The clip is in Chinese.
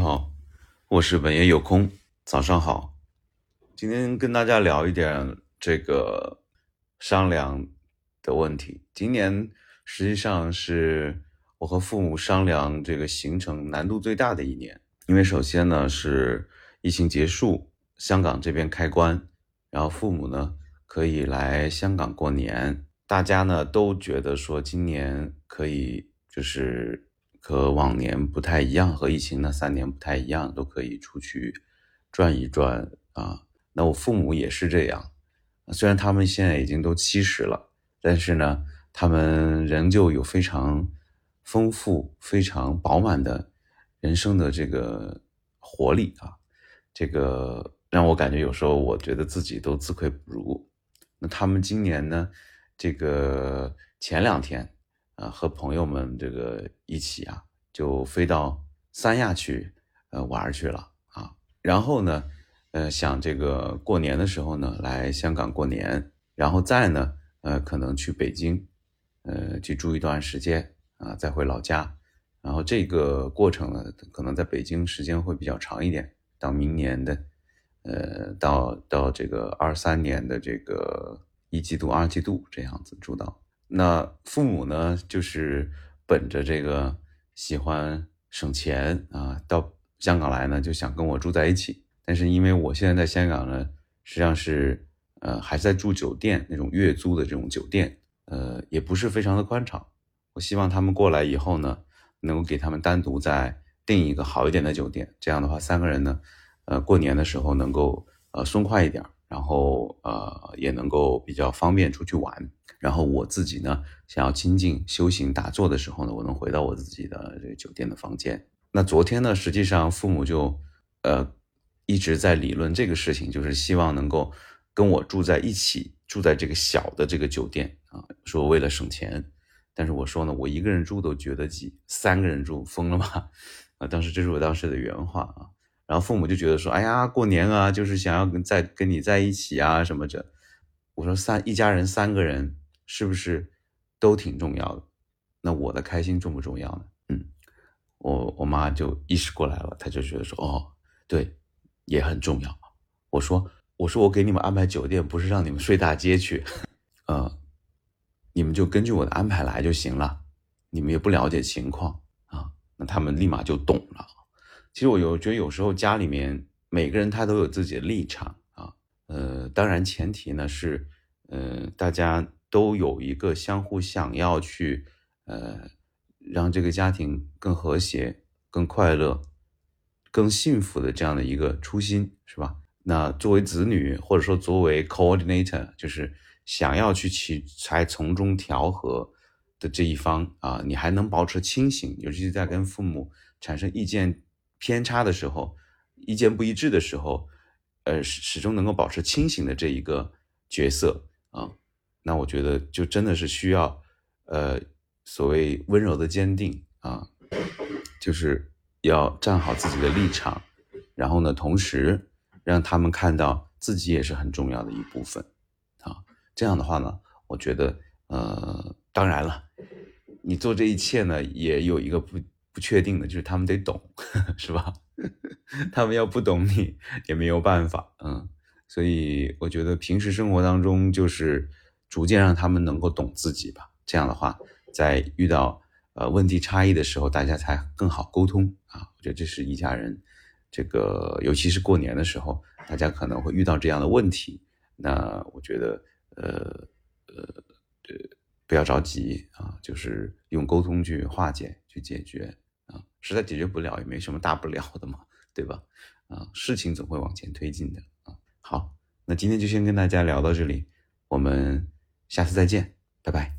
好，我是本爷有空，早上好。今天跟大家聊一点这个商量的问题。今年实际上是我和父母商量这个行程难度最大的一年，因为首先呢是疫情结束，香港这边开关，然后父母呢可以来香港过年，大家呢都觉得说今年可以就是和往年不太一样，和疫情那三年不太一样，都可以出去转一转啊。那我父母也是这样，虽然他们现在已经都七十了，但是呢，他们仍旧有非常丰富、非常饱满的人生的这个活力啊，这个让我感觉有时候我觉得自己都自愧不如。那他们今年呢，这个前两天啊，和朋友们这个一起啊，就飞到三亚去呃玩去了啊，然后呢。呃，想这个过年的时候呢，来香港过年，然后再呢，呃，可能去北京，呃，去住一段时间啊，再回老家，然后这个过程呢，可能在北京时间会比较长一点，到明年的，呃，到到这个二三年的这个一季度、二季度这样子住到。那父母呢，就是本着这个喜欢省钱啊，到香港来呢，就想跟我住在一起。但是因为我现在在香港呢，实际上是呃还在住酒店那种月租的这种酒店，呃也不是非常的宽敞。我希望他们过来以后呢，能够给他们单独再订一个好一点的酒店，这样的话三个人呢，呃过年的时候能够呃松快一点，然后呃也能够比较方便出去玩。然后我自己呢，想要清静修行打坐的时候呢，我能回到我自己的这个酒店的房间。那昨天呢，实际上父母就呃。一直在理论这个事情，就是希望能够跟我住在一起，住在这个小的这个酒店啊。说为了省钱，但是我说呢，我一个人住都觉得挤，三个人住疯了吧？啊，当时这是我当时的原话啊。然后父母就觉得说，哎呀，过年啊，就是想要跟在跟你在一起啊什么的。我说三一家人三个人是不是都挺重要的？那我的开心重不重要呢？嗯，我我妈就意识过来了，她就觉得说，哦，对。也很重要。我说，我说我给你们安排酒店，不是让你们睡大街去，呃，你们就根据我的安排来就行了。你们也不了解情况啊，那他们立马就懂了。其实我有觉得有时候家里面每个人他都有自己的立场啊，呃，当然前提呢是，呃，大家都有一个相互想要去，呃，让这个家庭更和谐、更快乐。更幸福的这样的一个初心是吧？那作为子女或者说作为 coordinator，就是想要去去才从中调和的这一方啊，你还能保持清醒，尤其是在跟父母产生意见偏差的时候，意见不一致的时候，呃，始始终能够保持清醒的这一个角色啊，那我觉得就真的是需要呃所谓温柔的坚定啊，就是。要站好自己的立场，然后呢，同时让他们看到自己也是很重要的一部分，啊，这样的话呢，我觉得，呃，当然了，你做这一切呢，也有一个不不确定的，就是他们得懂，是吧？他们要不懂你也没有办法，嗯，所以我觉得平时生活当中就是逐渐让他们能够懂自己吧，这样的话，在遇到。呃，问题差异的时候，大家才更好沟通啊！我觉得这是一家人，这个尤其是过年的时候，大家可能会遇到这样的问题。那我觉得，呃呃呃，不要着急啊，就是用沟通去化解、去解决。实在解决不了，也没什么大不了的嘛，对吧？啊，事情总会往前推进的啊。好，那今天就先跟大家聊到这里，我们下次再见，拜拜。